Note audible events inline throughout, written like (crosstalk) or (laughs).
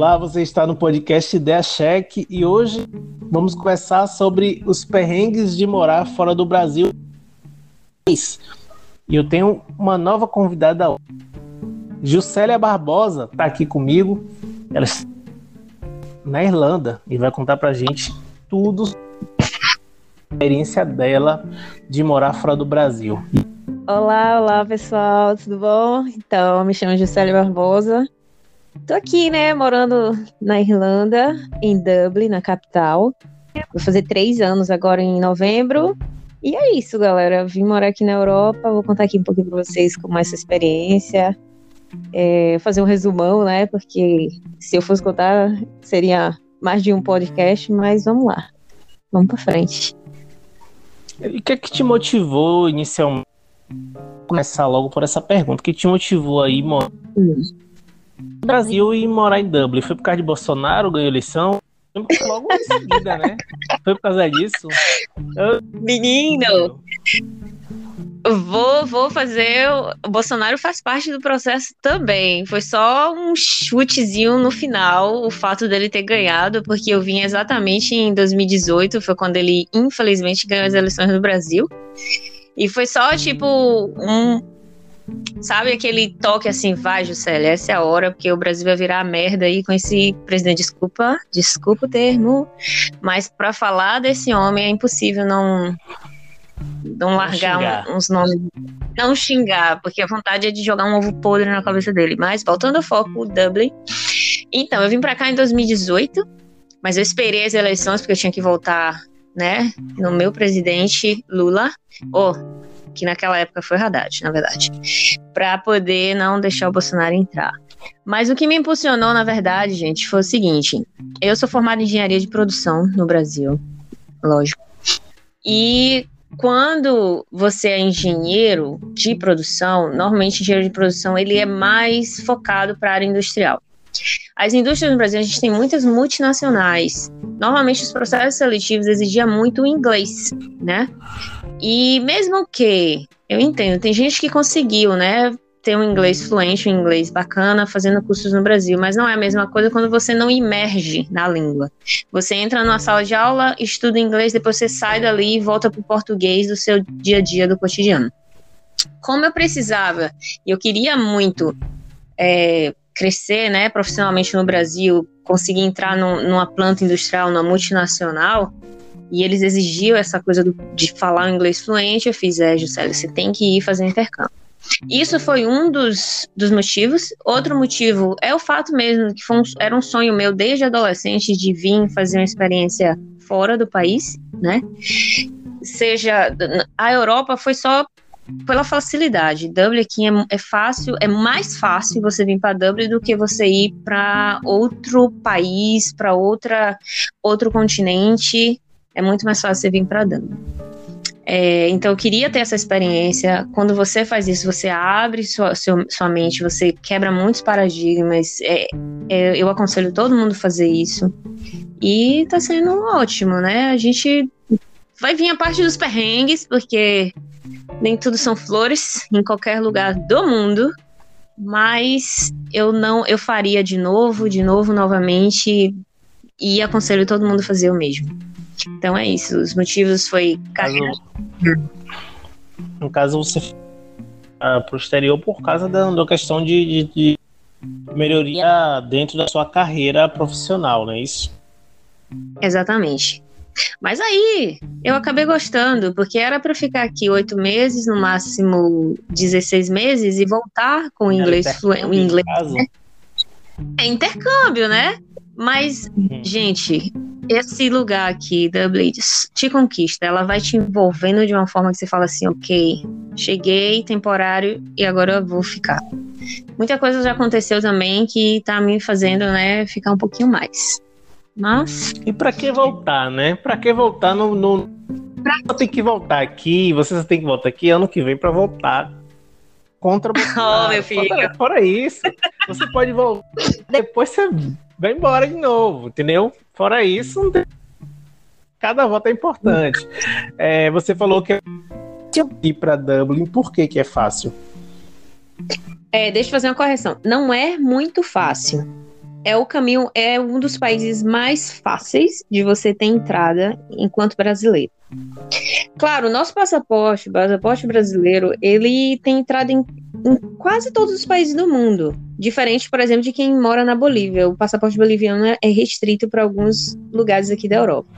Olá, você está no podcast Ideia Cheque e hoje vamos conversar sobre os perrengues de morar fora do Brasil. E eu tenho uma nova convidada. Juscelia Barbosa está aqui comigo. Ela está na Irlanda e vai contar pra gente tudo a experiência dela de morar fora do Brasil. Olá, olá pessoal, tudo bom? Então, me chamo Juscelia Barbosa. Tô aqui, né, morando na Irlanda, em Dublin, na capital. Vou fazer três anos agora em novembro. E é isso, galera. Vim morar aqui na Europa. Vou contar aqui um pouquinho pra vocês como é essa experiência. É, fazer um resumão, né? Porque se eu fosse contar, seria mais de um podcast, mas vamos lá. Vamos pra frente. E o que é que te motivou inicialmente? Começar logo por essa pergunta. O que te motivou aí, mano? Hum Brasil e morar em Dublin? Foi por causa de Bolsonaro, ganhou eleição? Logo em seguida, né? Foi por causa disso? Eu... Menino! Vou, vou fazer. O Bolsonaro faz parte do processo também. Foi só um chutezinho no final, o fato dele ter ganhado, porque eu vim exatamente em 2018, foi quando ele, infelizmente, ganhou as eleições no Brasil. E foi só, tipo, um, Sabe aquele toque assim, vai, Juscelia, essa é a hora, porque o Brasil vai virar merda aí com esse presidente. Desculpa, desculpa o termo, mas para falar desse homem é impossível não não largar um, uns nomes, não xingar, porque a vontade é de jogar um ovo podre na cabeça dele. Mas voltando ao foco, o Dublin. Então, eu vim para cá em 2018, mas eu esperei as eleições porque eu tinha que votar, né, no meu presidente Lula. Oh, que naquela época foi Haddad, na verdade, para poder não deixar o Bolsonaro entrar. Mas o que me impulsionou, na verdade, gente, foi o seguinte: eu sou formada em engenharia de produção no Brasil, lógico. E quando você é engenheiro de produção, normalmente engenheiro de produção ele é mais focado para a área industrial. As indústrias no Brasil, a gente tem muitas multinacionais. Normalmente os processos seletivos exigiam muito inglês, né? E mesmo que, eu entendo, tem gente que conseguiu, né, ter um inglês fluente, um inglês bacana, fazendo cursos no Brasil, mas não é a mesma coisa quando você não imerge na língua. Você entra numa sala de aula, estuda inglês, depois você sai dali e volta para o português do seu dia a dia, do cotidiano. Como eu precisava, e eu queria muito é, crescer né, profissionalmente no Brasil, conseguir entrar numa planta industrial, numa multinacional, e eles exigiam essa coisa do, de falar um inglês fluente. Eu fiz, é, Juscelia, você tem que ir fazer intercâmbio. Isso foi um dos, dos motivos. Outro motivo é o fato mesmo que um, era um sonho meu desde adolescente de vir fazer uma experiência fora do país, né? Seja a Europa foi só pela facilidade. Dublin aqui é, é fácil, é mais fácil você vir para Dublin do que você ir para outro país, para outra outro continente é muito mais fácil você vir para Dublin. É, então, eu queria ter essa experiência. Quando você faz isso, você abre sua, seu, sua mente, você quebra muitos paradigmas. É, é, eu aconselho todo mundo a fazer isso. E tá sendo ótimo, né? A gente vai vir a parte dos perrengues, porque nem tudo são flores em qualquer lugar do mundo. Mas eu não, eu faria de novo, de novo, novamente. E aconselho todo mundo a fazer o mesmo. Então é isso. Os motivos foi carreira. No caso, você uh, pro exterior por causa da, da questão de, de, de, melhoria dentro da sua carreira profissional, não é isso? Exatamente. Mas aí eu acabei gostando, porque era para ficar aqui oito meses, no máximo 16 meses, e voltar com o inglês fluente. Inglês, né? É intercâmbio, né? Mas, uhum. gente, esse lugar aqui da Blades te conquista, ela vai te envolvendo de uma forma que você fala assim, ok, cheguei, temporário, e agora eu vou ficar. Muita coisa já aconteceu também que tá me fazendo, né, ficar um pouquinho mais. Mas. E para que voltar, né? Para que voltar no. no... Pra... Tem que voltar aqui, você tem que voltar aqui ano que vem para voltar contra o Oh, (laughs) meu filho. Fora, fora isso, você pode voltar. Depois você vai embora de novo, entendeu? Fora isso, cada voto é importante. É, você falou que ir para Dublin, por que, que é fácil? É, deixa eu fazer uma correção. Não é muito fácil. É o caminho, é um dos países mais fáceis de você ter entrada enquanto brasileiro. Claro, o nosso passaporte, o passaporte brasileiro, ele tem entrada em, em, quase todos os países do mundo. Diferente, por exemplo, de quem mora na Bolívia. O passaporte boliviano é restrito para alguns lugares aqui da Europa.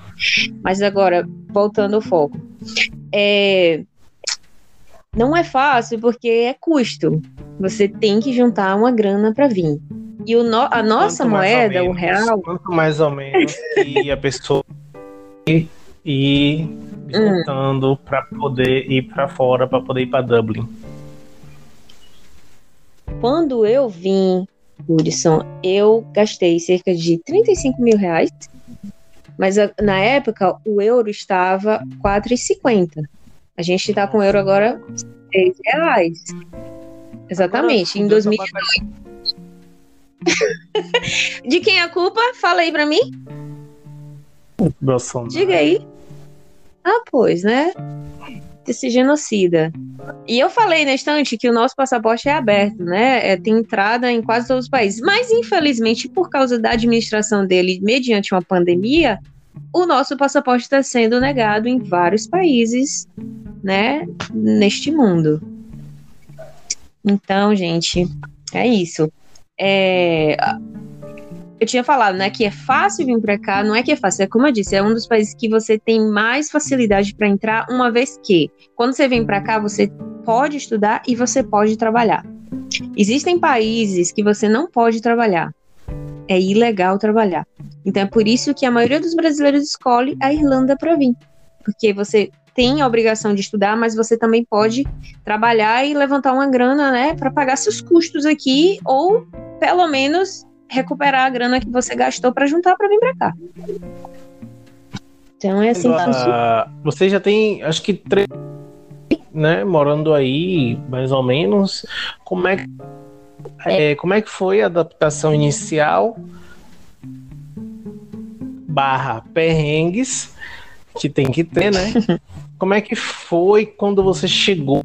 Mas agora, voltando ao foco. É, não é fácil porque é custo. Você tem que juntar uma grana para vir. E o no, a nossa moeda, menos, o real. Quanto mais ou menos que a pessoa ir juntando hum. para poder ir para fora, para poder ir para Dublin. Quando eu vim, Hudson, eu gastei cerca de 35 mil reais, mas na época o euro estava 4,50. A gente está com o euro agora 6 reais. Exatamente, agora, em 2002. (laughs) De quem é a culpa? Fala aí pra mim. Bolsonaro. Diga aí. Ah, pois, né? Esse genocida. E eu falei na estante que o nosso passaporte é aberto, né? É, tem entrada em quase todos os países. Mas, infelizmente, por causa da administração dele, mediante uma pandemia, o nosso passaporte está sendo negado em vários países, né? Neste mundo. Então, gente, é isso. É, eu tinha falado, né, que é fácil vir para cá, não é que é fácil, é como eu disse, é um dos países que você tem mais facilidade para entrar, uma vez que, quando você vem para cá, você pode estudar e você pode trabalhar. Existem países que você não pode trabalhar. É ilegal trabalhar. Então é por isso que a maioria dos brasileiros escolhe a Irlanda para vir. Porque você tem a obrigação de estudar, mas você também pode trabalhar e levantar uma grana, né, para pagar seus custos aqui ou pelo menos recuperar a grana que você gastou para juntar para vir para cá. Então é assim que funciona. Você já tem, acho que três, né, morando aí, mais ou menos. Como é, é, como é que foi a adaptação inicial? Barra perrengues que tem que ter, né? (laughs) Como é que foi quando você chegou?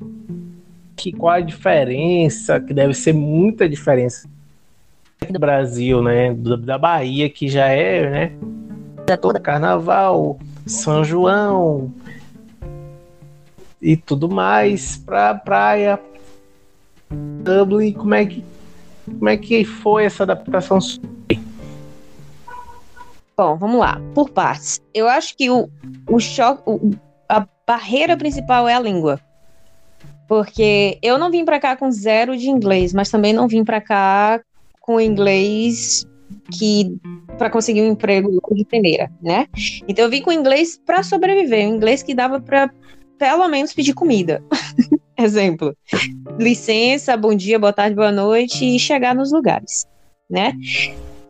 Que qual a diferença? Que deve ser muita diferença do Brasil, né? Da Bahia, que já é, né? Toda carnaval, São João e tudo mais pra praia. Dublin, como é que como é que foi essa adaptação? Bom, vamos lá, por partes. Eu acho que o, o choque, o, barreira principal é a língua. Porque eu não vim para cá com zero de inglês, mas também não vim para cá com inglês que para conseguir um emprego de primeira, né? Então eu vim com inglês para sobreviver, um inglês que dava para pelo menos pedir comida. (laughs) Exemplo. Licença, bom dia, boa tarde, boa noite e chegar nos lugares, né?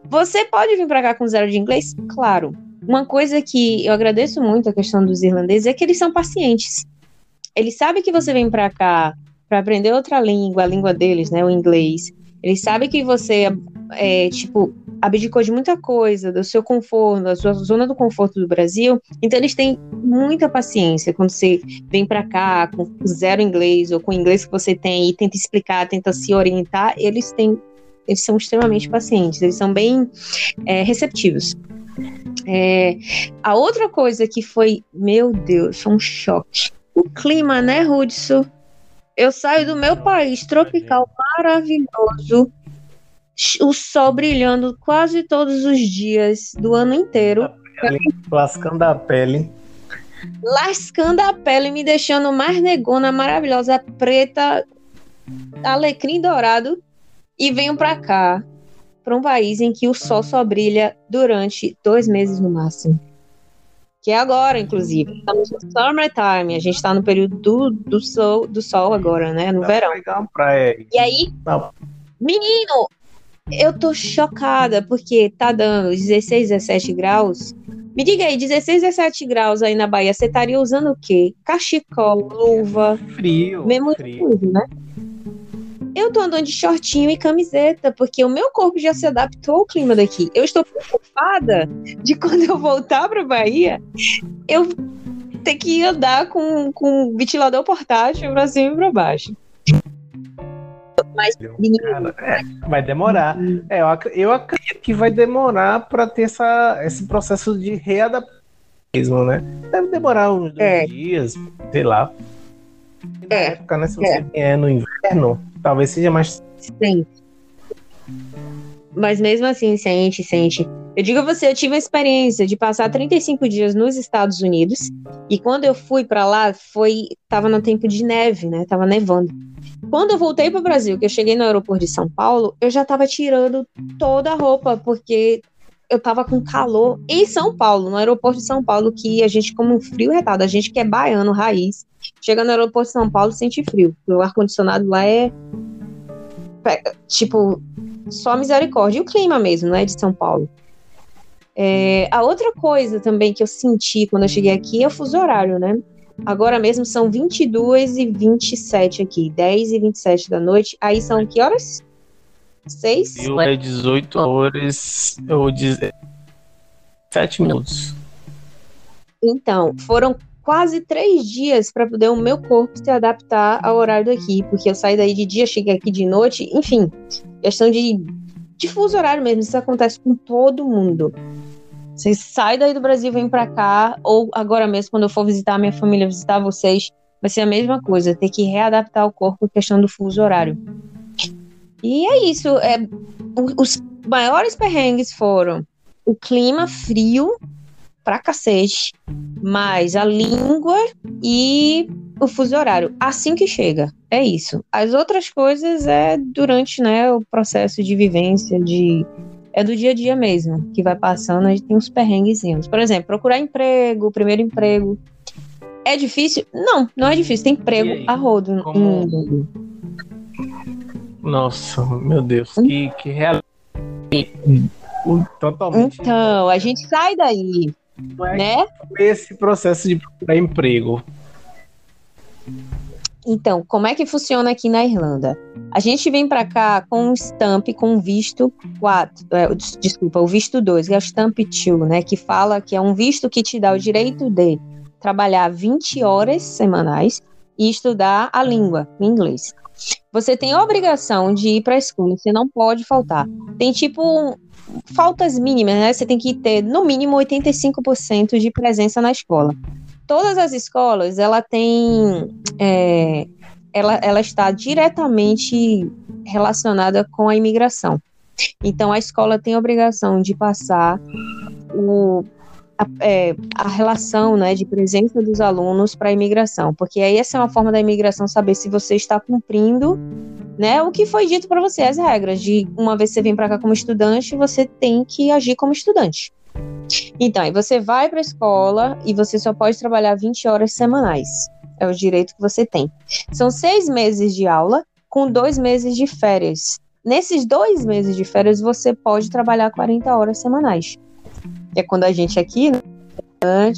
Você pode vir para cá com zero de inglês? Claro. Uma coisa que eu agradeço muito a questão dos irlandeses é que eles são pacientes. Eles sabem que você vem para cá para aprender outra língua, a língua deles, né, o inglês. Eles sabem que você, é, tipo, abdicou de muita coisa, do seu conforto, da sua zona do conforto do Brasil. Então eles têm muita paciência quando você vem para cá com zero inglês ou com o inglês que você tem e tenta explicar, tenta se orientar. Eles têm, eles são extremamente pacientes, eles são bem é, receptivos. É, a outra coisa que foi, meu Deus, foi um choque. O clima, né, Hudson? Eu saio do meu país tropical maravilhoso, o sol brilhando quase todos os dias do ano inteiro. lascando a pele. Lascando a pele, me deixando mais negona, maravilhosa, preta, alecrim dourado. E venho pra cá, para um país em que o sol só brilha durante dois meses no máximo que é agora, inclusive. Estamos no summertime, a gente está no período do, do, sol, do sol agora, né? No Dá verão. E aí, Não. menino, eu tô chocada, porque tá dando 16, 17 graus. Me diga aí, 16, 17 graus aí na Bahia, você estaria usando o quê? Cachecol, luva. Frio. Mesmo frio. tudo, né? Eu tô andando de shortinho e camiseta, porque o meu corpo já se adaptou ao clima daqui. Eu estou preocupada de quando eu voltar pra Bahia, eu ter que andar com, com ventilador portátil pra cima e pra baixo. Mas, Cara, é, vai demorar. É, eu, ac- eu acredito que vai demorar para ter essa, esse processo de readaptação, mesmo, né? Deve demorar uns dois É. dias, sei lá. Na É, época, né? Se você é. vier no inverno, talvez seja mais. Sim. Mas mesmo assim, sente, sente. Eu digo a você, eu tive a experiência de passar 35 dias nos Estados Unidos e quando eu fui pra lá, foi tava no tempo de neve, né? Tava nevando. Quando eu voltei pro Brasil, que eu cheguei no aeroporto de São Paulo, eu já tava tirando toda a roupa porque eu tava com calor em São Paulo, no aeroporto de São Paulo, que a gente como um frio retado, a gente que é baiano raiz, chega no aeroporto de São Paulo sente frio. O ar condicionado lá é tipo só misericórdia. E o clima mesmo, né, de São Paulo. É, a outra coisa também que eu senti quando eu cheguei aqui é o fuso horário, né? Agora mesmo são 22 e 27 aqui, 10 e 27 da noite. Aí são que horas? 6? Eu é 18 horas ou 7 minutos. Então, foram quase três dias para poder o meu corpo se adaptar ao horário daqui, porque eu saí daí de dia, cheguei aqui de noite, enfim, questão de, de fuso horário mesmo, isso acontece com todo mundo. Você sai daí do Brasil, vem para cá, ou agora mesmo, quando eu for visitar a minha família, visitar vocês, vai ser a mesma coisa, ter que readaptar o corpo questão do fuso horário. E é isso, é, os maiores perrengues foram o clima frio pra cacete, mais a língua e o fuso horário. Assim que chega, é isso. As outras coisas é durante né, o processo de vivência, de é do dia a dia mesmo, que vai passando, a gente tem uns perrenguezinhos. Por exemplo, procurar emprego, primeiro emprego. É difícil? Não, não é difícil. Tem emprego aí? a rodo. Como- Hum, Nossa, meu Deus, que, que real. Totalmente. Então, a gente sai daí, é né? esse processo de procurar emprego. Então, como é que funciona aqui na Irlanda? A gente vem para cá com um stamp, com um visto 4, é, des- desculpa, o visto 2, que é o stamp 2, né, que fala que é um visto que te dá o direito de trabalhar 20 horas semanais e estudar a língua, o inglês. Você tem a obrigação de ir para a escola, você não pode faltar. Tem tipo faltas mínimas, né? Você tem que ter no mínimo 85% de presença na escola. Todas as escolas, ela tem é, ela, ela está diretamente relacionada com a imigração. Então, a escola tem a obrigação de passar o, a, é, a relação né, de presença dos alunos para a imigração, porque aí essa é uma forma da imigração saber se você está cumprindo né, o que foi dito para você, as regras de uma vez que você vem para cá como estudante, você tem que agir como estudante. Então, aí você vai para a escola e você só pode trabalhar 20 horas semanais. É o direito que você tem. São seis meses de aula com dois meses de férias. Nesses dois meses de férias, você pode trabalhar 40 horas semanais. Que é quando a gente aqui, né,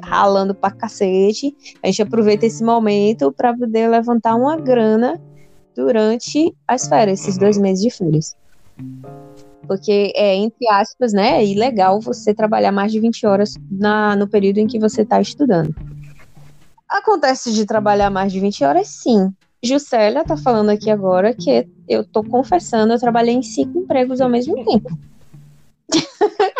ralando pra cacete, a gente aproveita esse momento para poder levantar uma grana durante as férias, esses dois meses de férias. Porque é, entre aspas, né, é ilegal você trabalhar mais de 20 horas na, no período em que você está estudando. Acontece de trabalhar mais de 20 horas, sim. Juscelia tá falando aqui agora que eu tô confessando, eu trabalhei em cinco empregos ao mesmo tempo. (laughs)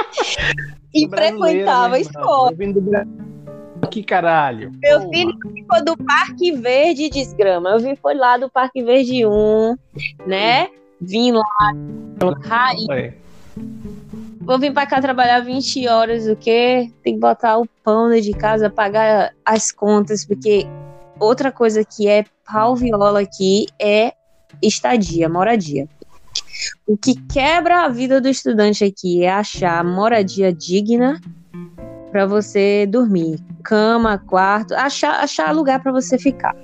e frequentava a escola. Do. Que caralho. Meu Porra. filho ficou do Parque Verde desgrama. Eu vim foi lá do Parque Verde 1, né? Vim lá, raiz. É. Vou vir pra cá trabalhar 20 horas, o quê? Tem que botar o pão dentro de casa, pagar as contas, porque outra coisa que é pau viola aqui é estadia, moradia. O que quebra a vida do estudante aqui é achar moradia digna para você dormir, cama, quarto, achar, achar lugar para você ficar.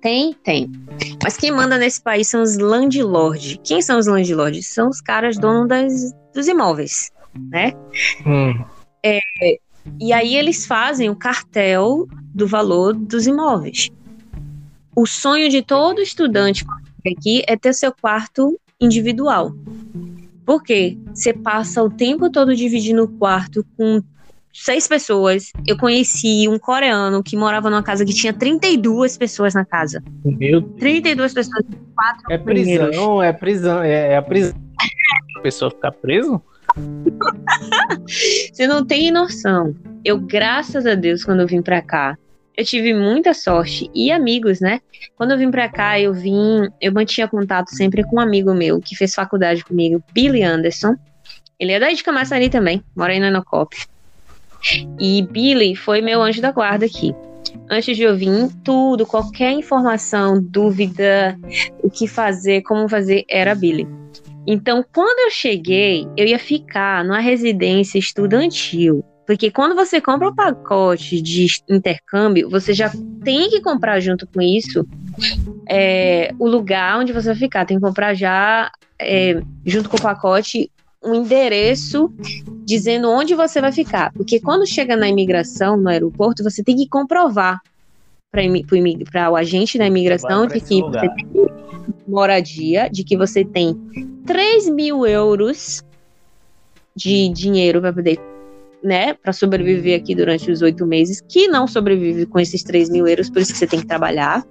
Tem, tem. Mas quem manda nesse país são os landlords. Quem são os landlords? São os caras donos das, dos imóveis, né? Hum. E aí eles fazem o cartel do valor dos imóveis. O sonho de todo estudante aqui é ter seu quarto individual. Por quê? Você passa o tempo todo dividindo o quarto com seis pessoas. Eu conheci um coreano que morava numa casa que tinha 32 pessoas na casa. Meu Deus. 32 pessoas, quatro É prisão, banheiros. é prisão, é, é a prisão. A pessoa ficar preso? (laughs) Você não tem noção. Eu, graças a Deus, quando eu vim pra cá, eu tive muita sorte e amigos, né? Quando eu vim pra cá, eu vim, eu mantinha contato sempre com um amigo meu que fez faculdade comigo, Billy Anderson. Ele é daí de Camaçari também, mora em Nanocop. E Billy foi meu anjo da guarda aqui. Antes de eu vir, tudo, qualquer informação, dúvida, o que fazer, como fazer, era Billy. Então, quando eu cheguei, eu ia ficar numa residência estudantil. Porque quando você compra o pacote de intercâmbio, você já tem que comprar junto com isso é, o lugar onde você vai ficar. Tem que comprar já, é, junto com o pacote, um endereço dizendo onde você vai ficar. Porque quando chega na imigração, no aeroporto, você tem que comprovar para o agente da imigração de que lugar. você tem moradia, de que você tem 3 mil euros de dinheiro para poder, né, para sobreviver aqui durante os oito meses, que não sobrevive com esses 3 mil euros, por isso que você tem que trabalhar.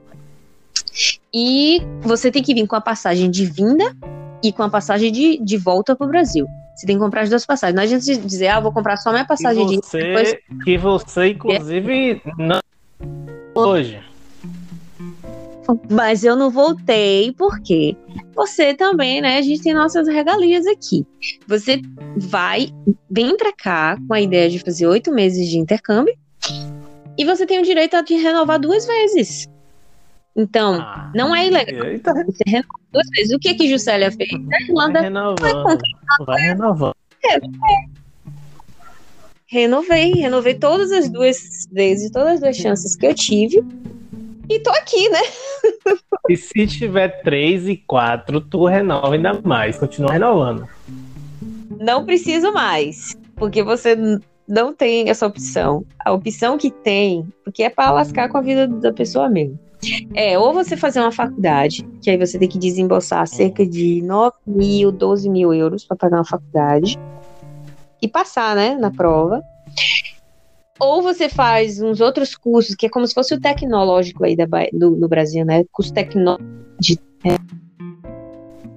E você tem que vir com a passagem de vinda e com a passagem de, de volta para o Brasil. Você tem que comprar as duas passagens. Não adianta dizer, ah, vou comprar só minha passagem de Que ida, você, depois que você inclusive, não hoje. Mas eu não voltei porque você também, né? A gente tem nossas regalias aqui. Você vai, vem pra cá com a ideia de fazer oito meses de intercâmbio e você tem o direito a te renovar duas vezes. Então, Ah, não é ilegal. Eita, Você renova duas vezes. O que que Juscelia fez? Na vai Irlanda, renovando. Vai renovando. renovei. Renovei todas as duas vezes, todas as duas chances que eu tive. E tô aqui, né? E se tiver três e quatro, tu renova ainda mais. Continua renovando. não preciso mais, porque você não tem essa opção. A opção que tem, porque é para lascar com a vida da pessoa mesmo. É, ou você fazer uma faculdade, que aí você tem que desembolsar cerca de 9 mil, 12 mil euros para pagar uma faculdade e passar, né, na prova. Ou você faz uns outros cursos, que é como se fosse o tecnológico aí da, do, no Brasil, né? Curso tecnológico é,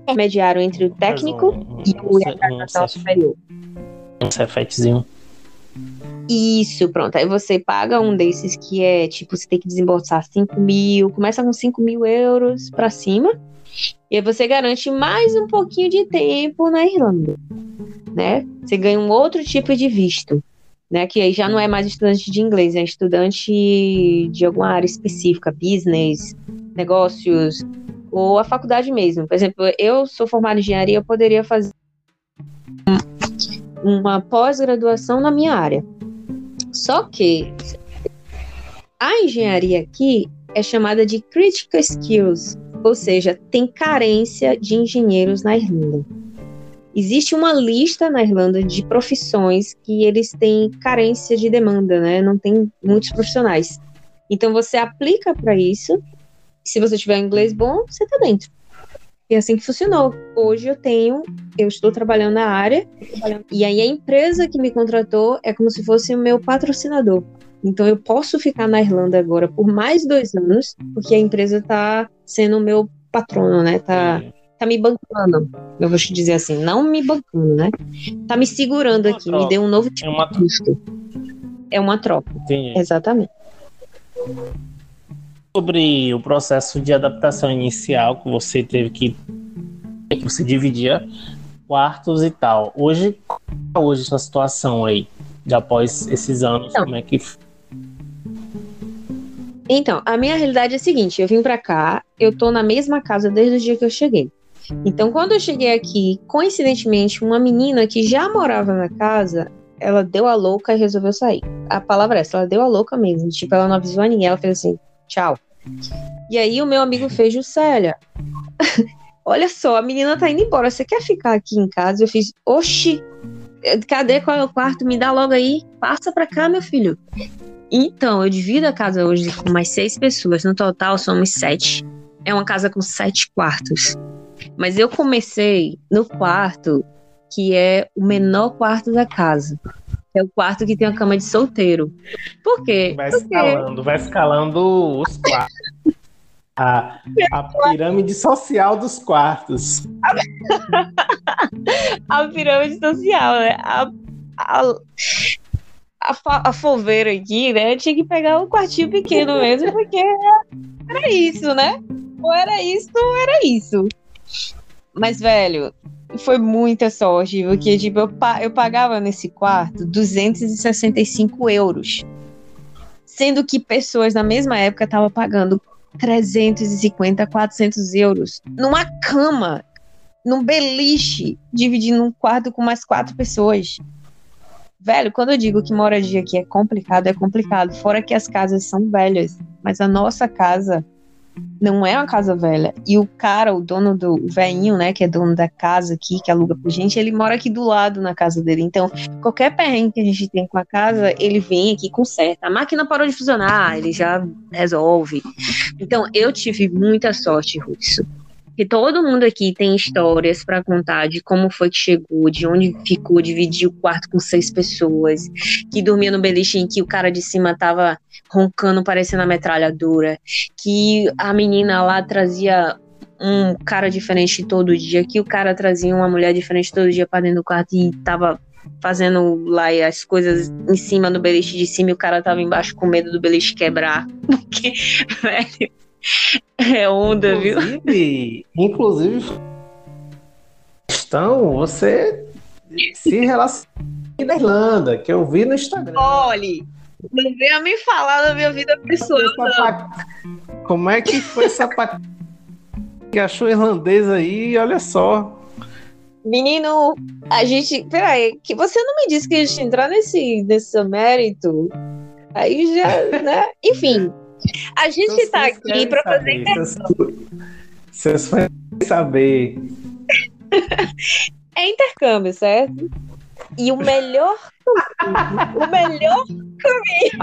intermediário entre o técnico um- e o um- um- superior. Um cefetezinho. Isso, pronto. Aí você paga um desses que é, tipo, você tem que desembolsar 5 mil, começa com 5 mil euros pra cima, e aí você garante mais um pouquinho de tempo na Irlanda, né? Você ganha um outro tipo de visto, né? Que aí já não é mais estudante de inglês, é estudante de alguma área específica, business, negócios, ou a faculdade mesmo. Por exemplo, eu sou formada em engenharia, eu poderia fazer uma pós-graduação na minha área. Só que a engenharia aqui é chamada de critical skills, ou seja, tem carência de engenheiros na Irlanda. Existe uma lista na Irlanda de profissões que eles têm carência de demanda, né? Não tem muitos profissionais. Então você aplica para isso. Se você tiver inglês bom, você tá dentro. E é assim que funcionou. Hoje eu tenho, eu estou trabalhando na área e aí a empresa que me contratou é como se fosse o meu patrocinador. Então eu posso ficar na Irlanda agora por mais dois anos, porque a empresa tá sendo o meu patrono, né? Tá, tá me bancando. Eu vou te dizer assim, não me bancando, né? Tá me segurando aqui, me deu um novo É tipo uma de. É uma troca, Entendi. exatamente. Sobre o processo de adaptação inicial que você teve que. você dividia quartos e tal. Hoje, é hoje essa situação aí? De após esses anos, Então. como é que. Então, a minha realidade é a seguinte: eu vim pra cá, eu tô na mesma casa desde o dia que eu cheguei. Então, quando eu cheguei aqui, coincidentemente, uma menina que já morava na casa, ela deu a louca e resolveu sair. A palavra é essa, ela deu a louca mesmo. Tipo, ela não avisou a ninguém, ela fez assim, tchau. E aí o meu amigo fez, Juscelia, (laughs) olha só, a menina tá indo embora, você quer ficar aqui em casa? Eu fiz, oxi, cadê qual é o quarto? Me dá logo aí, passa pra cá, meu filho. Então, eu divido a casa hoje com mais seis pessoas. No total, somos sete. É uma casa com sete quartos. Mas eu comecei no quarto que é o menor quarto da casa. é o quarto que tem a cama de solteiro. Por quê? Vai Porque escalando, vai escalando os quartos. A, a pirâmide social dos quartos. (laughs) a pirâmide social, né? A, a, a, a folveira aqui, né? Tinha que pegar um quartinho pequeno mesmo, porque era isso, né? Ou era isso, ou era isso. Mas, velho, foi muita sorte, porque, tipo, eu, pa- eu pagava nesse quarto 265 euros. Sendo que pessoas na mesma época estavam pagando 350, 400 euros numa cama, num beliche, dividindo um quarto com mais quatro pessoas. Velho, quando eu digo que moradia aqui é complicado, é complicado. Fora que as casas são velhas, mas a nossa casa não é uma casa velha. E o cara, o dono do o velhinho, né, que é dono da casa aqui, que aluga pra gente, ele mora aqui do lado na casa dele. Então, qualquer perrengue que a gente tem com a casa, ele vem aqui e conserta. A máquina parou de funcionar, ele já resolve. Então, eu tive muita sorte, Russo. Que todo mundo aqui tem histórias pra contar de como foi que chegou, de onde ficou, dividiu o quarto com seis pessoas, que dormia no beliche em que o cara de cima tava roncando, parecendo a metralhadora, que a menina lá trazia um cara diferente todo dia, que o cara trazia uma mulher diferente todo dia pra dentro do quarto e tava fazendo lá as coisas em cima do beliche de cima e o cara tava embaixo com medo do beliche quebrar. (laughs) Porque, velho, é onda, viu? Inclusive, inclusive, questão, você se relaciona na Irlanda, que eu vi no Instagram. Olhe, não venha me falar da minha vida pessoal. Essa pa- Como é que foi essa pa- que achou irlandês aí? Olha só. Menino, a gente. Peraí, que você não me disse que a gente ia entrar nesse, nesse mérito? Aí já, né? (laughs) Enfim, a gente Então, tá aqui pra fazer saber, Vocês querem saber. é intercâmbio, certo? E o melhor caminho, o melhor caminho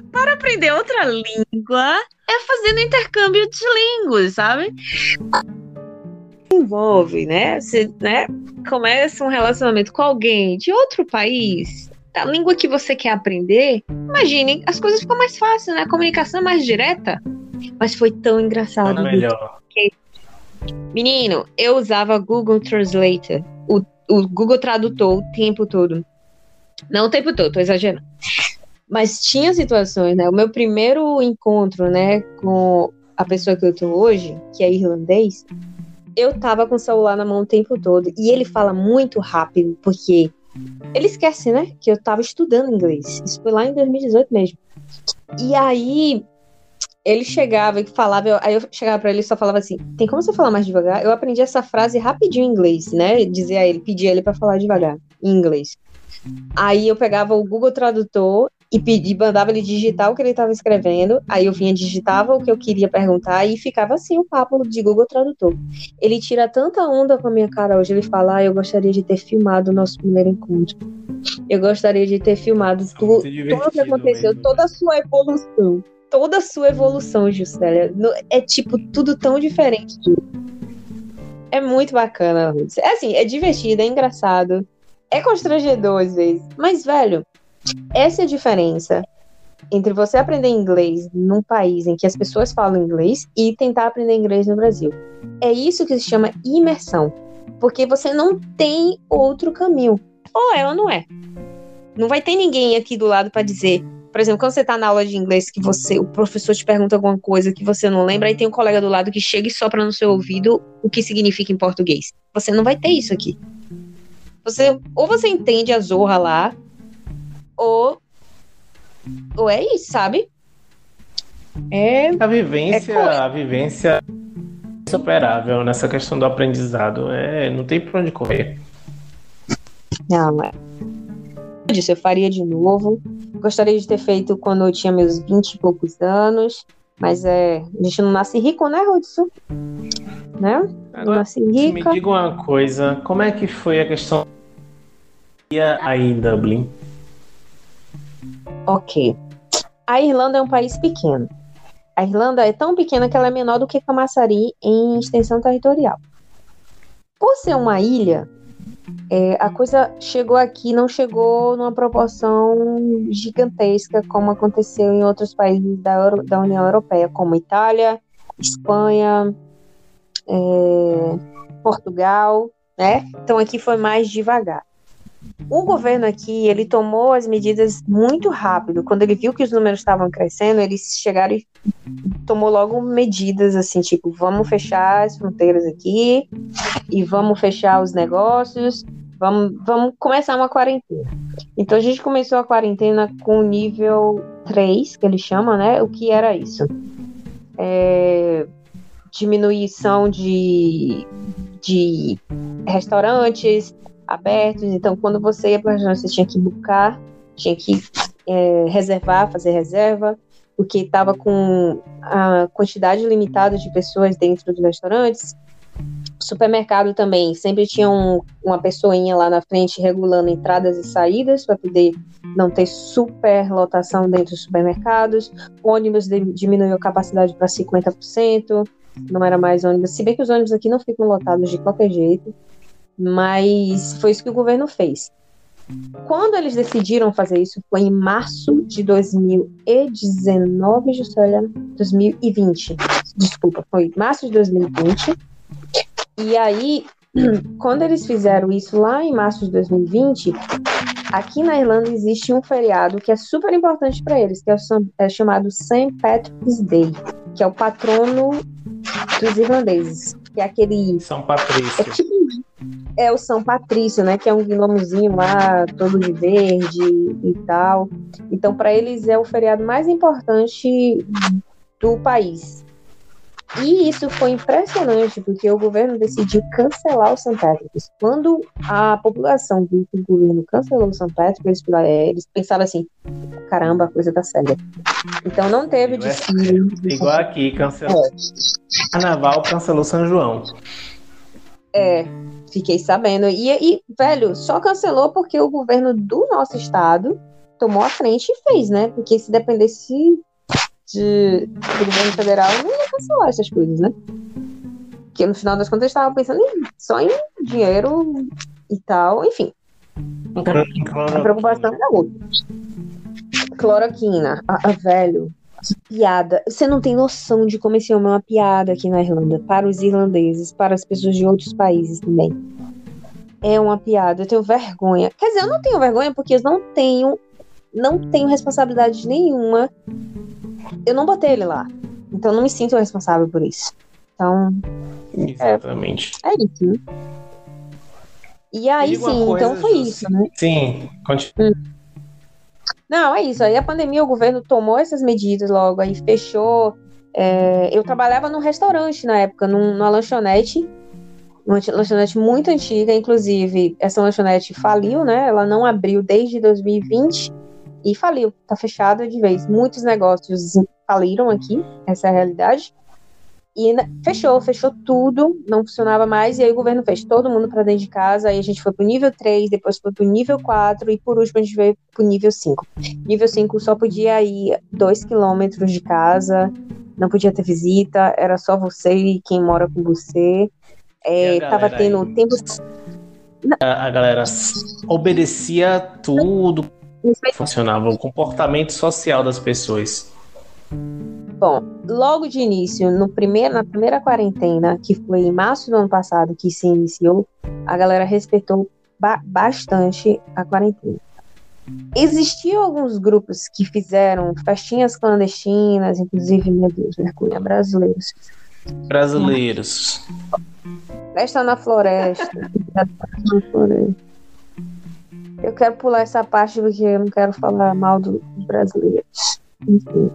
(laughs) para aprender outra língua é fazendo intercâmbio de línguas, sabe? Envolve, né? Você né, começa um relacionamento com alguém de outro país, da língua que você quer aprender. Imagine, as coisas ficam mais fáceis, né? A comunicação é mais direta. Mas foi tão engraçado. É melhor. Menino, eu usava Google Translator, o, o Google Tradutor o tempo todo. Não o tempo todo, tô exagerando. Mas tinha situações, né? O meu primeiro encontro, né, com a pessoa que eu tô hoje, que é irlandês, eu tava com o celular na mão o tempo todo. E ele fala muito rápido, porque ele esquece, né, que eu tava estudando inglês. Isso foi lá em 2018 mesmo. E aí, ele chegava e falava, eu- aí eu chegava pra ele e só falava assim: tem como você falar mais devagar? Eu aprendi essa frase rapidinho em inglês, né? Dizia a ele, pedia ele pra falar devagar, em inglês. Aí eu pegava o Google Tradutor e pedi, mandava ele digitar o que ele estava escrevendo. Aí eu vinha, digitava o que eu queria perguntar e ficava assim o papo de Google Tradutor. Ele tira tanta onda com a minha cara hoje. Ele fala: ah, eu gostaria de ter filmado o nosso primeiro encontro. Eu gostaria de ter filmado tudo o que aconteceu, mesmo. toda a sua evolução. Toda a sua evolução, Juscelia. É tipo tudo tão diferente. É muito bacana, Ruth. É assim, é divertido, é engraçado. É constrangedor às vezes. Mas, velho, essa é a diferença entre você aprender inglês num país em que as pessoas falam inglês e tentar aprender inglês no Brasil. É isso que se chama imersão. Porque você não tem outro caminho. Ou é ou não é. Não vai ter ninguém aqui do lado para dizer. Por exemplo, quando você tá na aula de inglês que você, o professor te pergunta alguma coisa que você não lembra, aí tem um colega do lado que chega e sopra no seu ouvido o que significa em português. Você não vai ter isso aqui. Você, ou você entende a zorra lá, ou, ou é isso, sabe? É, A vivência, É a vivência é insuperável nessa questão do aprendizado. É, não tem pra onde correr. não, é. Eu disse, eu faria de novo. Gostaria de ter feito quando eu tinha meus 20 e poucos anos. Mas é, a gente não nasce rico, né, Hudson? Né? Não Agora, nasce me rica. diga uma coisa, como é que foi a questão aí em Dublin? Ok. A Irlanda é um país pequeno. A Irlanda é tão pequena que ela é menor do que Camaçari em extensão territorial. Por ser uma ilha, é, a coisa chegou aqui, não chegou numa proporção gigantesca como aconteceu em outros países da, Euro, da União Europeia, como Itália, Espanha, é, Portugal, né? Então aqui foi mais devagar. O governo aqui, ele tomou as medidas muito rápido. Quando ele viu que os números estavam crescendo, eles chegaram e tomou logo medidas assim, tipo, vamos fechar as fronteiras aqui e vamos fechar os negócios, vamos, vamos começar uma quarentena. Então a gente começou a quarentena com nível 3, que ele chama, né? O que era isso? É, diminuição de, de restaurantes, abertos. Então, quando você ia para o restaurante, você tinha que buscar, tinha que é, reservar, fazer reserva, porque estava com a quantidade limitada de pessoas dentro dos restaurantes. Supermercado também, sempre tinha um, uma pessoinha lá na frente regulando entradas e saídas para poder não ter super lotação dentro dos supermercados. O ônibus diminuiu a capacidade para 50%, não era mais ônibus. Se bem que os ônibus aqui não ficam lotados de qualquer jeito, mas foi isso que o governo fez. Quando eles decidiram fazer isso foi em março de 2019, olha, 2020. Desculpa, foi março de 2020. E aí, (clears throat) quando eles fizeram isso lá em março de 2020, aqui na Irlanda existe um feriado que é super importante para eles, que é, o, é chamado St. Patrick's Day, que é o patrono dos irlandeses, que é aquele São Patrício. É tipo é o São Patrício, né? Que é um gnomozinho lá, todo de verde e tal. Então, para eles é o feriado mais importante do país. E isso foi impressionante, porque o governo decidiu cancelar o St. Patrick's. Quando a população viu que o governo cancelou o St. Patrick's, eles pensaram assim: caramba, a coisa tá séria. Então não teve desfile. Igual aqui, cancelou. É. Carnaval cancelou São João. É, fiquei sabendo. E, e, velho, só cancelou porque o governo do nosso estado tomou a frente e fez, né? Porque se dependesse de, do governo federal, não ia cancelar essas coisas, né? Porque no final das contas estava pensando em, só em dinheiro e tal, enfim. A preocupação era outra. Cloroquina. Ah, ah, velho, que piada. Você não tem noção de como esse homem é uma piada aqui na Irlanda. Para os irlandeses, para as pessoas de outros países também. É uma piada. Eu tenho vergonha. Quer dizer, eu não tenho vergonha porque eu não tenho. Não tenho responsabilidade nenhuma. Eu não botei ele lá. Então não me sinto responsável por isso. Então. Exatamente. É, é isso, né? E aí, sim, então foi isso, né? Sim, continua. Hum. Não, é isso. Aí a pandemia, o governo tomou essas medidas logo, aí fechou. É, eu trabalhava num restaurante na época, num, numa lanchonete, uma lanchonete muito antiga, inclusive essa lanchonete faliu, né? Ela não abriu desde 2020 e faliu, tá fechada de vez. Muitos negócios faliram aqui, essa é a realidade. E fechou, fechou tudo, não funcionava mais, e aí o governo fez todo mundo para dentro de casa, aí a gente foi pro nível 3, depois foi pro nível 4, e por último a gente veio pro nível 5. Nível 5 só podia ir 2 quilômetros de casa, não podia ter visita, era só você e quem mora com você. É, tava tendo aí? tempo. A, a galera obedecia tudo, funcionava o comportamento social das pessoas. Bom, logo de início, no primeiro, na primeira quarentena, que foi em março do ano passado que se iniciou, a galera respeitou ba bastante a quarentena. Existiam alguns grupos que fizeram festinhas clandestinas, inclusive, meu Deus, vergonha, brasileiros. Brasileiros. Festa na floresta. na floresta. Eu quero pular essa parte porque eu não quero falar mal dos brasileiros. Enfim.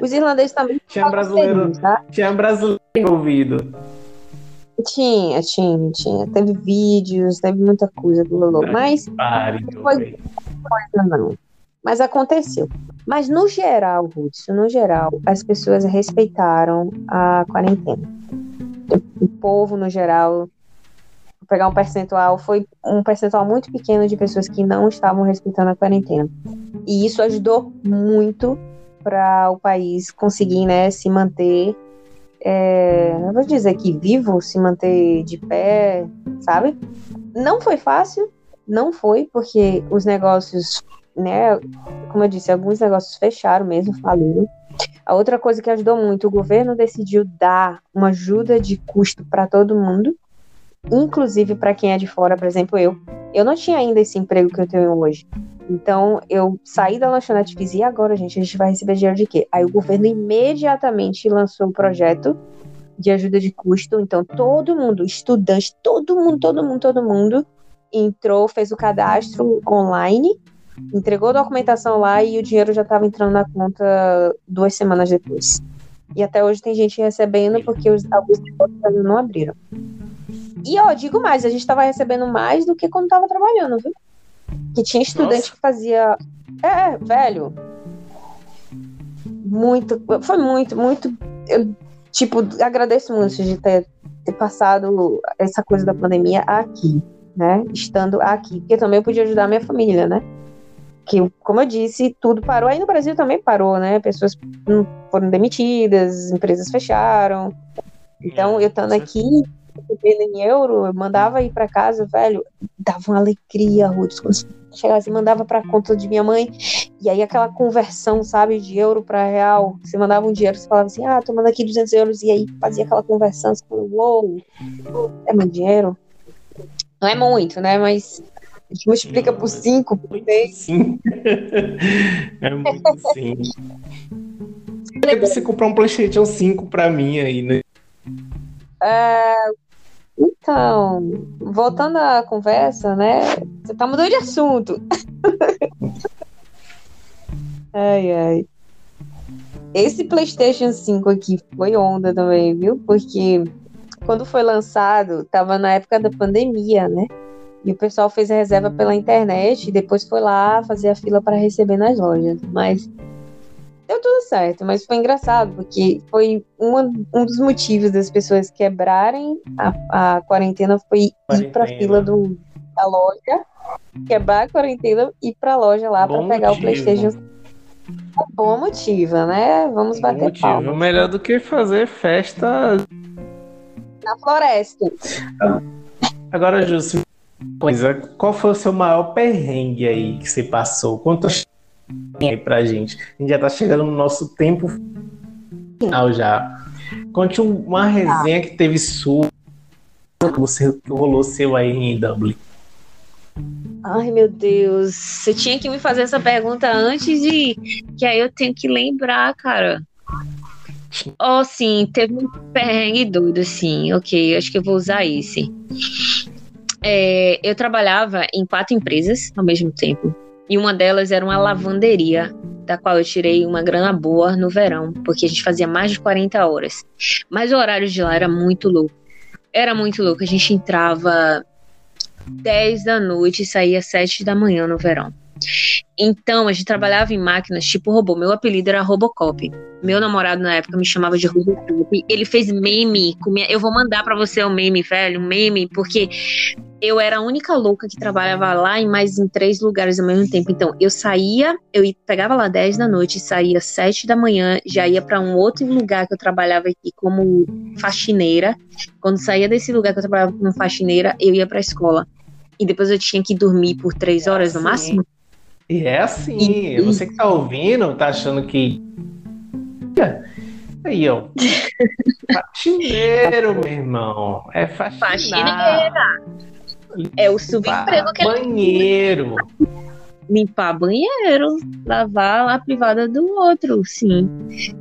Os irlandeses também (laughs) tinha brasileiro, tá? Tinha brasileiro envolvido. Tinha, tinha, tinha. Teve vídeos, teve muita coisa do Lolo. Mas Pare, não foi coisa, não. Mas aconteceu. Mas no geral, Ruth, no geral, as pessoas respeitaram a quarentena. O povo, no geral, vou pegar um percentual, foi um percentual muito pequeno de pessoas que não estavam respeitando a quarentena. E isso ajudou muito para o país conseguir né, se manter é, eu vou dizer que vivo, se manter de pé, sabe? Não foi fácil, não foi, porque os negócios, né, como eu disse, alguns negócios fecharam mesmo, faliram. A outra coisa que ajudou muito, o governo decidiu dar uma ajuda de custo para todo mundo, inclusive para quem é de fora, por exemplo, eu. Eu não tinha ainda esse emprego que eu tenho hoje. Então, eu saí da lanchonete e fiz, e agora, gente, a gente vai receber dinheiro de quê? Aí o governo imediatamente lançou um projeto de ajuda de custo. Então, todo mundo, estudante, todo mundo, todo mundo, todo mundo entrou, fez o cadastro online, entregou a documentação lá e o dinheiro já estava entrando na conta duas semanas depois. E até hoje tem gente recebendo porque os, alguns não abriram. E ó, digo mais, a gente estava recebendo mais do que quando estava trabalhando, viu? Que tinha estudante Nossa. que fazia. É, velho. Muito. Foi muito, muito. Eu, tipo, agradeço muito de ter, ter passado essa coisa da pandemia aqui, né? Estando aqui. Porque também eu podia ajudar a minha família, né? Que, como eu disse, tudo parou. Aí no Brasil também parou, né? Pessoas foram demitidas, empresas fecharam. Então, eu estando aqui, recebendo em euro, eu mandava ir para casa, velho, dava uma alegria, Ruth, quando chegava assim, mandava para conta de minha mãe, e aí aquela conversão, sabe, de euro para real, você mandava um dinheiro, você falava assim, ah, tô mandando aqui 200 euros, e aí fazia aquela conversão, você falava, uou, é muito dinheiro? Não é muito, né, mas a gente multiplica por 5, por 10. Sim. (laughs) é muito sim. Você comprar um PlayStation 5 pra mim aí, né? É, então, voltando à conversa, né? Você tá mudando de assunto. (laughs) ai, ai. Esse PlayStation 5 aqui foi onda também, viu? Porque quando foi lançado, tava na época da pandemia, né? E o pessoal fez a reserva pela internet e depois foi lá fazer a fila para receber nas lojas. Mas deu tudo certo, mas foi engraçado, porque foi uma, um dos motivos das pessoas quebrarem a, a quarentena foi quarentena. ir pra fila do, da loja, quebrar a quarentena e ir pra loja lá para pegar motivo. o Playstation. Um bom motivo, né? Vamos bom bater motivo. palma. Melhor do que fazer festa na floresta. Agora, Júlio, coisa, qual foi o seu maior perrengue aí que você passou? Quantas aí pra gente. A gente já tá chegando no nosso tempo final já. Conte uma resenha que teve sua que você rolou seu aí em Dublin. Ai, meu Deus. Você tinha que me fazer essa pergunta antes de. Que aí eu tenho que lembrar, cara. Oh, sim, teve um perrengue doido, sim. Ok, acho que eu vou usar esse. É, eu trabalhava em quatro empresas ao mesmo tempo. E uma delas era uma lavanderia, da qual eu tirei uma grana boa no verão, porque a gente fazia mais de 40 horas. Mas o horário de lá era muito louco. Era muito louco. A gente entrava 10 da noite e saía 7 da manhã no verão. Então, a gente trabalhava em máquinas tipo robô. Meu apelido era Robocop. Meu namorado na época me chamava de Robocop. Ele fez meme. Minha... Eu vou mandar para você o um meme, velho. Um meme, porque eu era a única louca que trabalhava lá em mais em três lugares ao mesmo tempo. Então, eu saía, eu pegava lá 10 da noite, saía 7 da manhã, já ia para um outro lugar que eu trabalhava aqui como faxineira. Quando saía desse lugar que eu trabalhava como faxineira, eu ia para a escola. E depois eu tinha que dormir por três horas no máximo. E é assim, e, você que tá ouvindo, tá achando que. Aí, ó. (laughs) Faxineiro, meu irmão. É faxineira. É o subemprego que Banheiro. Limpar banheiro, lavar a privada do outro, sim.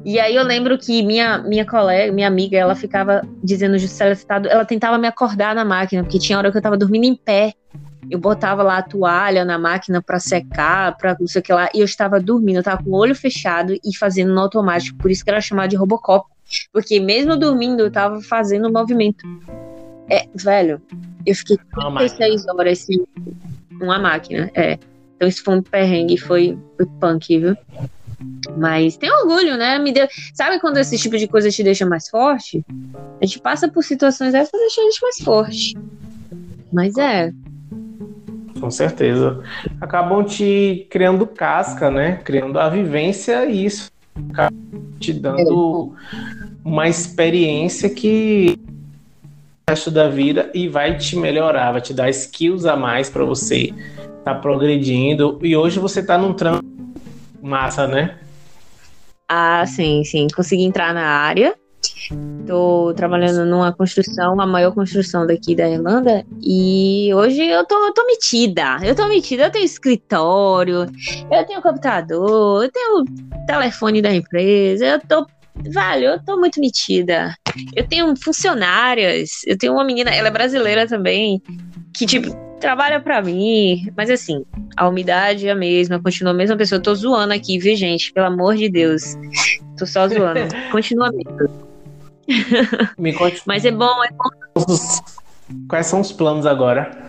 E aí eu lembro que minha, minha colega, minha amiga, ela ficava dizendo justo ela tentava me acordar na máquina, porque tinha hora que eu tava dormindo em pé eu botava lá a toalha na máquina para secar, para não sei o que lá, e eu estava dormindo, eu estava com o olho fechado e fazendo no automático, por isso que era chamado de Robocop, porque mesmo dormindo eu estava fazendo o movimento. É, velho, eu fiquei 36 horas sem uma máquina, é. Então isso foi um perrengue, foi, foi punk, viu? Mas tem orgulho, né? Me deu... Sabe quando esse tipo de coisa te deixa mais forte? A gente passa por situações dessas pra deixar a gente mais forte. Mas é, com certeza. Acabam te criando casca, né? Criando a vivência e isso acaba te dando uma experiência que resto da vida e vai te melhorar, vai te dar skills a mais para você tá progredindo. E hoje você está num trampo massa, né? Ah, sim, sim. Consegui entrar na área. Tô trabalhando numa construção, a maior construção daqui da Irlanda, e hoje eu tô, tô metida. Eu tô metida, eu tenho escritório, eu tenho computador, eu tenho telefone da empresa, eu tô. Velho, eu tô muito metida. Eu tenho funcionárias, eu tenho uma menina, ela é brasileira também, que, tipo, trabalha para mim, mas assim, a umidade é a mesma, continua a mesma pessoa. Eu tô zoando aqui, viu, gente? Pelo amor de Deus. Tô só zoando. (laughs) Continua mesmo. Me conte. mas é bom, é bom. Quais são os planos agora?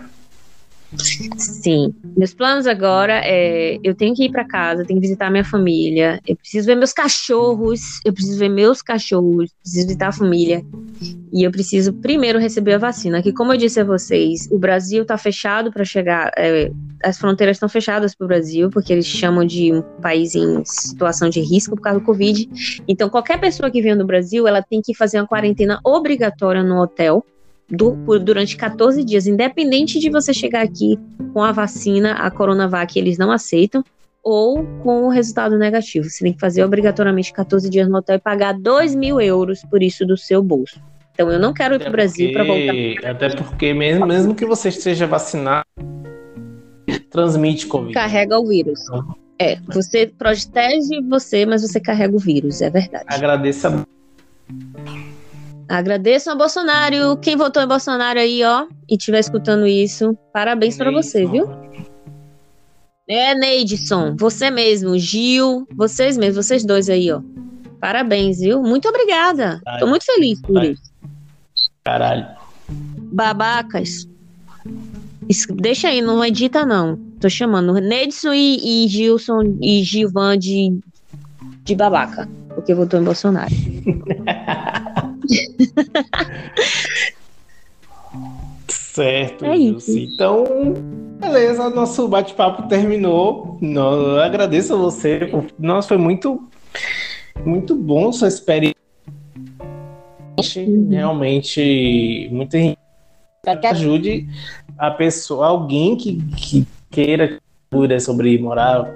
Sim, meus planos agora é eu tenho que ir para casa, tenho que visitar minha família, eu preciso ver meus cachorros, eu preciso ver meus cachorros, preciso visitar a família e eu preciso primeiro receber a vacina. Que como eu disse a vocês, o Brasil está fechado para chegar, é, as fronteiras estão fechadas para o Brasil porque eles chamam de um país em situação de risco por causa do Covid. Então qualquer pessoa que vem do Brasil, ela tem que fazer uma quarentena obrigatória no hotel do, por, durante 14 dias, independente de você chegar aqui com a vacina, a Coronavac, eles não aceitam, ou com o resultado negativo. Você tem que fazer obrigatoriamente 14 dias no hotel e pagar 2 mil euros por isso do seu bolso. Então eu não quero ir para o Brasil para voltar. Até porque, mesmo, mesmo que você esteja vacinado, transmite Covid. Carrega o vírus. É, você protege você, mas você carrega o vírus, é verdade. Agradeça Agradeço a Bolsonaro. Quem votou em Bolsonaro aí, ó, e estiver escutando isso, parabéns para você, viu? É, Neidson, você mesmo, Gil, vocês mesmos, vocês dois aí, ó. Parabéns, viu? Muito obrigada. Ai, Tô muito feliz por ai. isso. Caralho. Babacas. Deixa aí, não edita não. Tô chamando Neidson e, e Gilson e Gilvan de, de babaca, porque votou em Bolsonaro. (laughs) (laughs) certo, é isso. Então, beleza, nosso bate-papo terminou. Eu agradeço a você. Nossa, foi muito, muito bom sua experiência. Uhum. Realmente, muito ajude a pessoa, alguém que, que queira sobre morar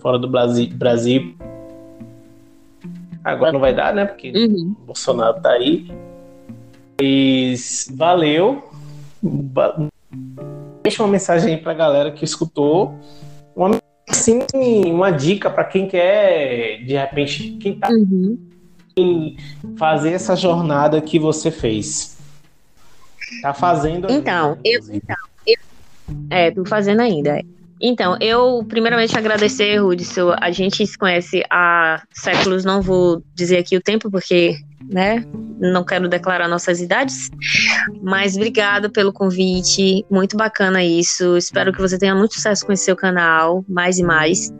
fora do Brasil, Brasil Agora não vai dar, né? Porque uhum. o Bolsonaro tá aí. Mas valeu. Deixa uma mensagem aí pra galera que escutou. Uma, assim, uma dica para quem quer, de repente, quem tá uhum. fazer essa jornada que você fez. Tá fazendo Então, eu, então eu, é, tô fazendo ainda. Então, eu primeiramente agradecer, Hudson. A gente se conhece há séculos, não vou dizer aqui o tempo, porque né, não quero declarar nossas idades. Mas obrigada pelo convite, muito bacana isso. Espero que você tenha muito sucesso com esse seu canal, mais e mais.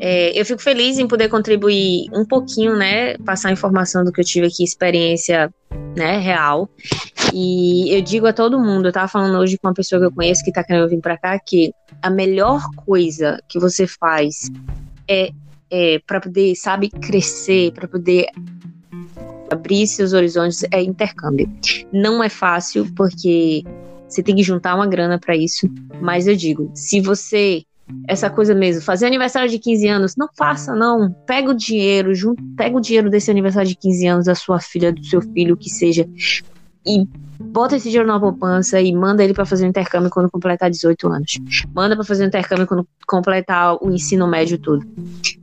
É, eu fico feliz em poder contribuir um pouquinho, né, passar informação do que eu tive aqui, experiência né, real. E eu digo a todo mundo, eu tava falando hoje com uma pessoa que eu conheço que tá querendo vir para cá, que a melhor coisa que você faz é, é para poder, sabe, crescer, para poder abrir seus horizontes é intercâmbio. Não é fácil porque você tem que juntar uma grana para isso, mas eu digo, se você essa coisa mesmo, fazer aniversário de 15 anos, não faça não, pega o dinheiro, junto, pega o dinheiro desse aniversário de 15 anos da sua filha, do seu filho, que seja, e bota esse dinheiro na poupança e manda ele para fazer o intercâmbio quando completar 18 anos. Manda para fazer o intercâmbio quando completar o ensino médio todo.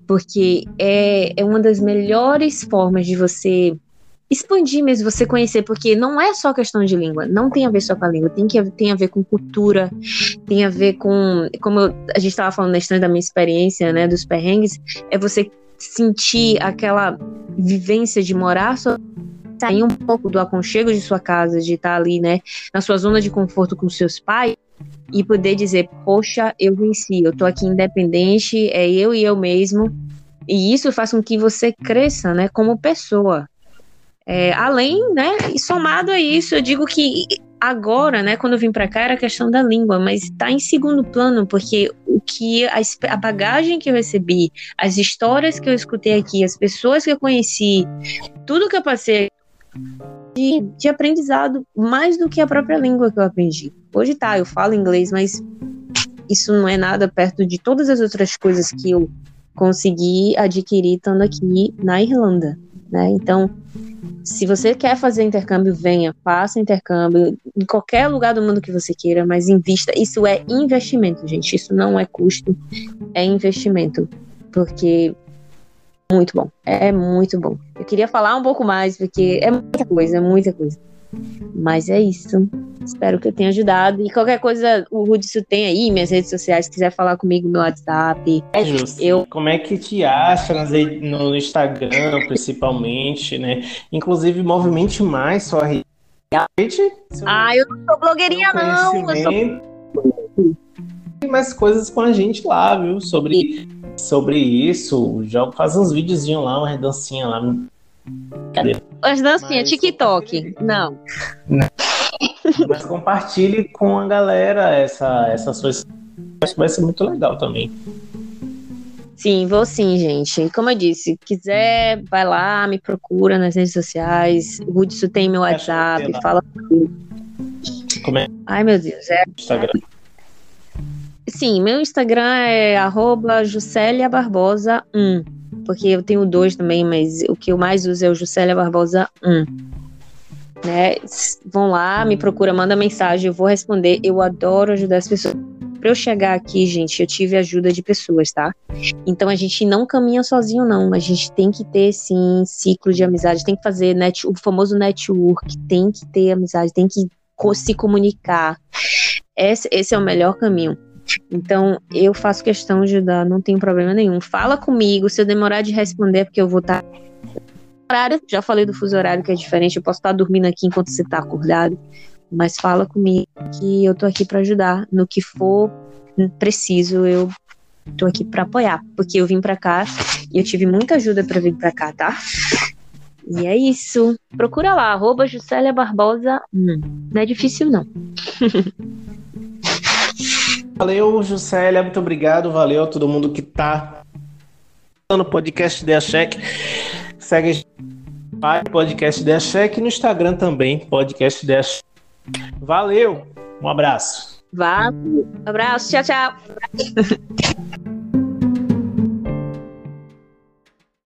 Porque é, é uma das melhores formas de você expandir mesmo, você conhecer, porque não é só questão de língua, não tem a ver só com a língua, tem, que, tem a ver com cultura, tem a ver com, como eu, a gente estava falando na história da minha experiência, né, dos perrengues, é você sentir aquela vivência de morar só sair um pouco do aconchego de sua casa, de estar ali, né, na sua zona de conforto com seus pais e poder dizer, poxa, eu venci, eu tô aqui independente, é eu e eu mesmo, e isso faz com que você cresça, né, como pessoa, é, além, né, e somado a isso, eu digo que agora, né, quando eu vim para cá era a questão da língua, mas está em segundo plano, porque o que a, a, bagagem que eu recebi, as histórias que eu escutei aqui, as pessoas que eu conheci, tudo que eu passei de, de aprendizado mais do que a própria língua que eu aprendi. Hoje tá, eu falo inglês, mas isso não é nada perto de todas as outras coisas que eu consegui adquirir estando aqui na Irlanda, né? Então, se você quer fazer intercâmbio, venha, faça intercâmbio em qualquer lugar do mundo que você queira, mas invista. Isso é investimento, gente. Isso não é custo, é investimento. Porque é muito bom. É muito bom. Eu queria falar um pouco mais, porque é muita coisa, é muita coisa. Mas é isso. Espero que eu tenha ajudado. E qualquer coisa, o Rudson tem aí, minhas redes sociais, se quiser falar comigo no WhatsApp. É justo. Eu... Como é que te acha no Instagram, principalmente, né? Inclusive, movimente mais sua rede. Ah, eu não sou blogueirinha, não. Eu sou... Tem mais coisas com a gente lá, viu? Sobre, sobre isso. Já faz uns videozinhos lá, uma dancinha lá. Cadê? As dancinhas, TikTok. Não. não. Mas compartilhe com a galera essa, essa sua. Acho que vai ser muito legal também. Sim, vou sim, gente. Como eu disse, quiser, vai lá, me procura nas redes sociais. O Hudson tem meu WhatsApp, fala comigo. Como é? Ai, meu Deus. É... Instagram. Sim, meu Instagram é arroba Juscelia Barbosa 1. Porque eu tenho dois também, mas o que eu mais uso é o Juscelia Barbosa 1 né? Vão lá, me procura, manda mensagem, eu vou responder. Eu adoro ajudar as pessoas. Para eu chegar aqui, gente, eu tive ajuda de pessoas, tá? Então a gente não caminha sozinho, não. A gente tem que ter, sim, ciclo de amizade, tem que fazer net, o famoso network, tem que ter amizade, tem que se comunicar. Esse, esse é o melhor caminho. Então, eu faço questão de ajudar, não tenho problema nenhum. Fala comigo, se eu demorar de responder, é porque eu vou estar tá horário, já falei do fuso horário que é diferente, eu posso estar dormindo aqui enquanto você está acordado, mas fala comigo que eu tô aqui para ajudar no que for preciso, eu tô aqui para apoiar, porque eu vim para cá e eu tive muita ajuda para vir para cá, tá? E é isso. Procura lá, arroba Juscelia Barbosa. Hum, não é difícil, não. (laughs) valeu, Juscelia, muito obrigado. Valeu a todo mundo que tá no podcast Ideia Check. Segue podcast Ideia Check no Instagram também, podcast Check. Valeu, um abraço. Valeu, um abraço, tchau, tchau.